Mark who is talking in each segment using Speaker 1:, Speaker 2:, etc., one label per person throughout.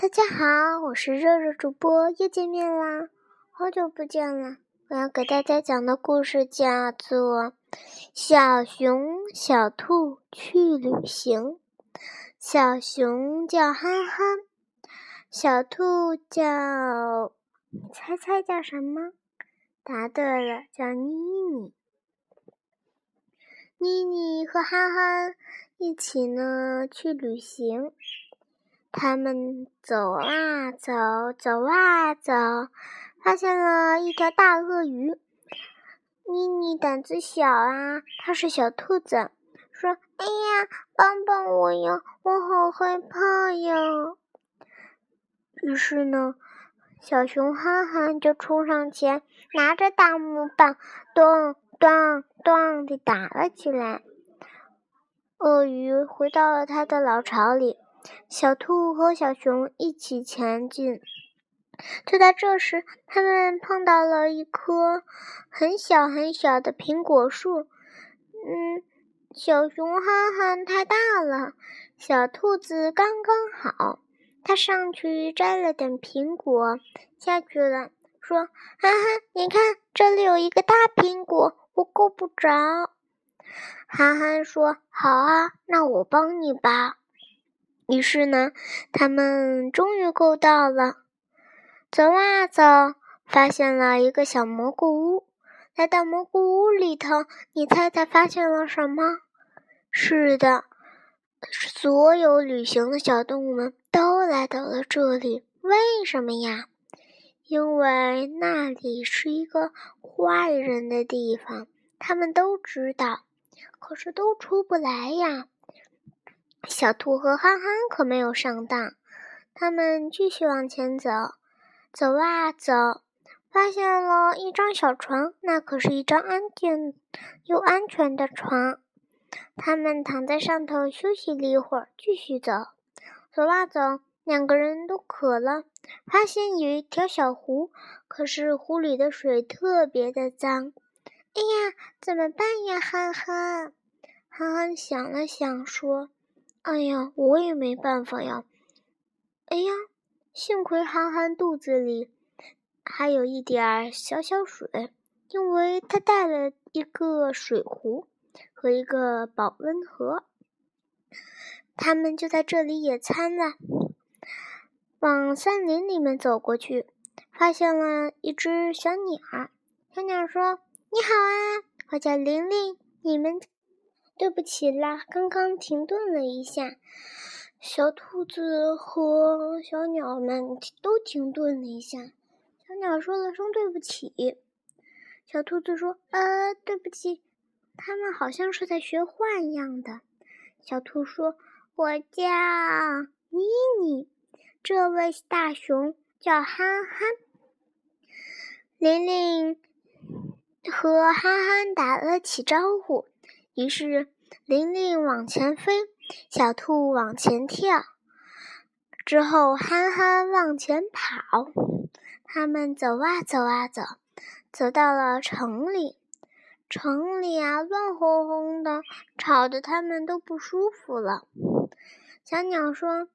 Speaker 1: 大家好，我是热热主播，又见面啦，好久不见了。我要给大家讲的故事叫做《小熊小兔去旅行》。小熊叫憨憨，小兔叫……猜猜叫什么？答对了，叫妮妮。妮妮和憨憨一起呢去旅行。他们走啊走，走啊走，发现了一条大鳄鱼。妮妮胆子小啊，它是小兔子，说：“哎呀，帮帮我呀，我好害怕呀！”于是呢，小熊憨憨就冲上前，拿着大木棒，咚咚咚地打了起来。鳄鱼回到了它的老巢里。小兔和小熊一起前进。就在这时，他们碰到了一棵很小很小的苹果树。嗯，小熊憨憨太大了，小兔子刚刚好。它上去摘了点苹果，下去了，说：“憨憨，你看，这里有一个大苹果，我够不着。”憨憨说：“好啊，那我帮你吧。”于是呢，他们终于够到了。走啊走，发现了一个小蘑菇屋。来到蘑菇屋里头，你猜猜发现了什么？是的，所有旅行的小动物们都来到了这里。为什么呀？因为那里是一个坏人的地方，他们都知道，可是都出不来呀。小兔和憨憨可没有上当，他们继续往前走，走啊走，发现了一张小床，那可是一张安静又安全的床。他们躺在上头休息了一会儿，继续走，走啊走，两个人都渴了，发现有一条小湖，可是湖里的水特别的脏。哎呀，怎么办呀，憨憨？憨憨想了想说。哎呀，我也没办法呀！哎呀，幸亏憨憨肚子里还有一点小小水，因为他带了一个水壶和一个保温盒。他们就在这里野餐了。往森林里面走过去，发现了一只小鸟。小鸟说：“你好啊，我叫玲玲，你们。”对不起啦，刚刚停顿了一下，小兔子和小鸟们都停顿了一下。小鸟说了声对不起，小兔子说：“呃，对不起。”他们好像是在学话一样的。小兔说：“我叫妮妮，这位大熊叫憨憨。”玲玲和憨憨打了起招呼。于是，玲玲往前飞，小兔往前跳，之后憨憨往前跑。他们走啊走啊走，走到了城里。城里啊，乱哄哄的，吵得他们都不舒服了。小鸟说：“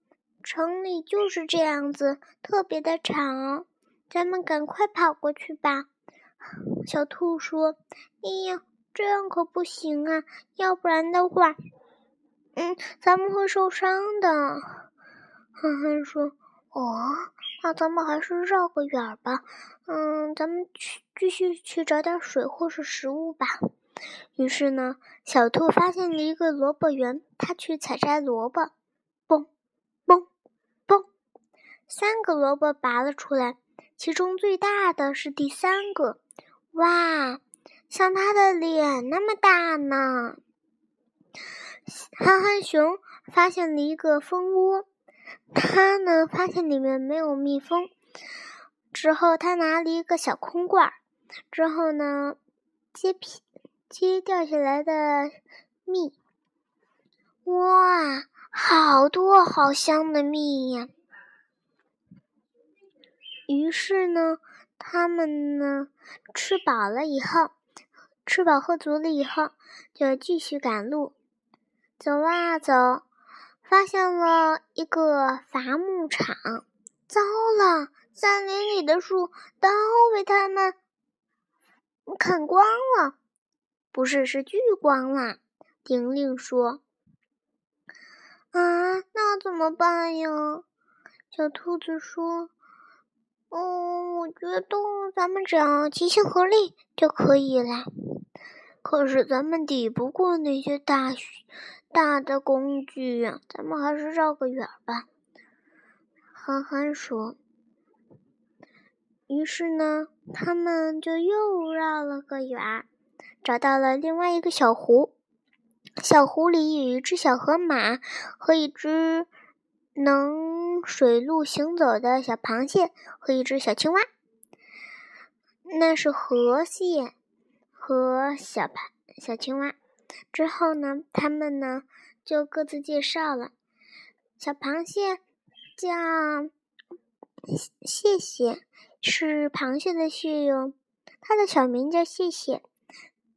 Speaker 1: 城里就是这样子，特别的吵，咱们赶快跑过去吧。”小兔说：“哎呀！”这样可不行啊！要不然的话，嗯，咱们会受伤的。憨憨说：“哦，那咱们还是绕个远儿吧。嗯，咱们去继续去找点水或是食物吧。”于是呢，小兔发现了一个萝卜园，它去采摘萝卜，嘣，嘣，嘣，三个萝卜拔了出来，其中最大的是第三个。哇！像他的脸那么大呢。憨憨熊发现了一个蜂窝，他呢发现里面没有蜜蜂，之后他拿了一个小空罐，之后呢接皮接掉下来的蜜，哇，好多好香的蜜呀！于是呢，他们呢吃饱了以后。吃饱喝足了以后，就继续赶路。走啊走，发现了一个伐木场。糟了，森林里的树都被他们砍光了，不是，是锯光了。玲玲说：“啊，那怎么办呀？”小兔子说：“哦，我觉得咱们只要齐心合力就可以了。可是咱们抵不过那些大大的工具呀，咱们还是绕个远吧。”憨憨说。于是呢，他们就又绕了个远，找到了另外一个小湖。小湖里有一只小河马和一只能水路行走的小螃蟹和一只小青蛙。那是河蟹和小螃小青蛙。之后呢，他们呢就各自介绍了。小螃蟹叫谢谢。是螃蟹的蟹哟，它的小名叫谢谢，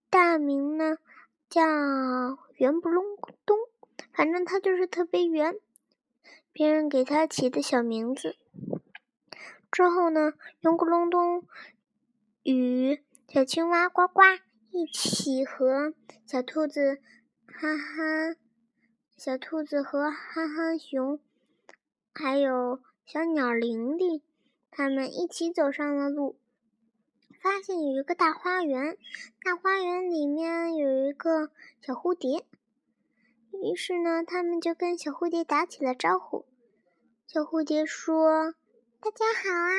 Speaker 1: 大名呢叫圆不隆咚，反正它就是特别圆，别人给它起的小名字。之后呢，圆咕隆咚与小青蛙呱呱一起和小兔子哈哈，小兔子和哈哈熊，还有小鸟玲玲。他们一起走上了路，发现有一个大花园，大花园里面有一个小蝴蝶。于是呢，他们就跟小蝴蝶打起了招呼。小蝴蝶说：“大家好啊，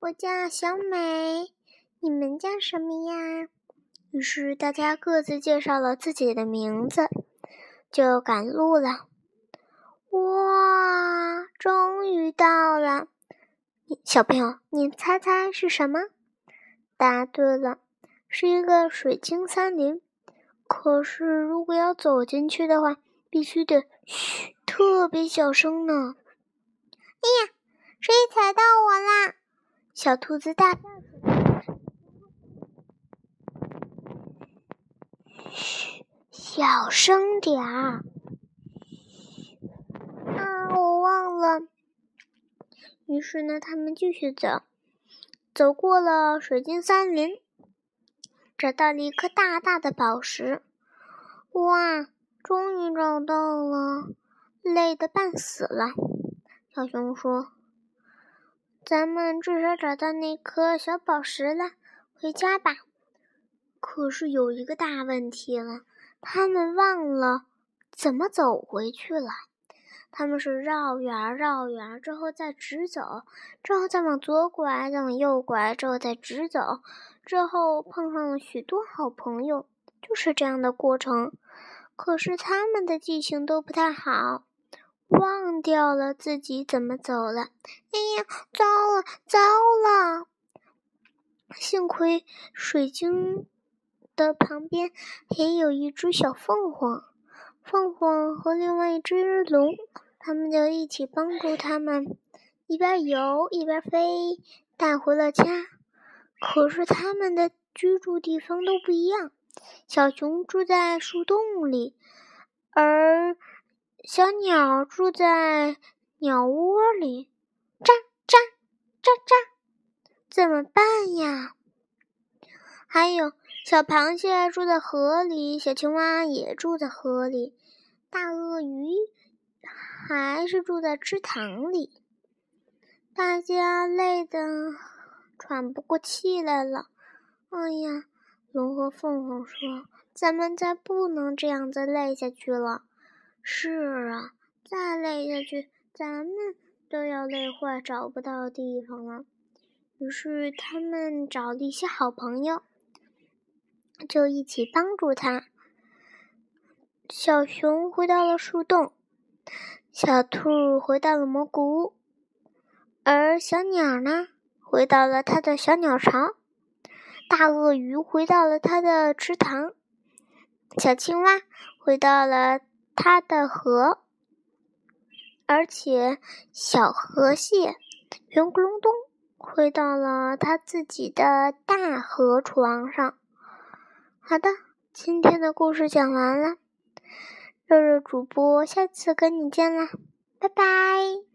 Speaker 1: 我叫小美，你们叫什么呀？”于是大家各自介绍了自己的名字，就赶路了。哇，终于到了！小朋友，你猜猜是什么？答对了，是一个水晶森林。可是，如果要走进去的话，必须得嘘，特别小声呢。哎呀，谁踩到我啦？小兔子大叫起来。嘘，嘘小声点儿。啊，我忘了。于是呢，他们继续走，走过了水晶森林，找到了一颗大大的宝石。哇，终于找到了，累得半死了。小熊说：“咱们至少找到那颗小宝石了，回家吧。”可是有一个大问题了，他们忘了怎么走回去了。他们是绕远绕远之后再直走，之后再往左拐，再往右拐，之后再直走，之后碰上了许多好朋友，就是这样的过程。可是他们的记性都不太好，忘掉了自己怎么走了。哎呀，糟了，糟了！幸亏水晶的旁边还有一只小凤凰，凤凰和另外一只龙。他们就一起帮助他们，一边游一边飞，带回了家。可是他们的居住地方都不一样，小熊住在树洞里，而小鸟住在鸟窝里。喳喳喳喳，怎么办呀？还有小螃蟹住在河里，小青蛙也住在河里，大鳄鱼。还是住在池塘里，大家累得喘不过气来了。哎呀，龙和凤凰说：“咱们再不能这样再累下去了。”是啊，再累下去，咱们都要累坏，找不到地方了。于是他们找了一些好朋友，就一起帮助他。小熊回到了树洞。小兔回到了蘑菇屋，而小鸟呢，回到了它的小鸟巢。大鳄鱼回到了它的池塘，小青蛙回到了它的河，而且小河蟹圆咕隆咚回到了它自己的大河床上。好的，今天的故事讲完了。肉肉主播，下次跟你见啦，拜拜。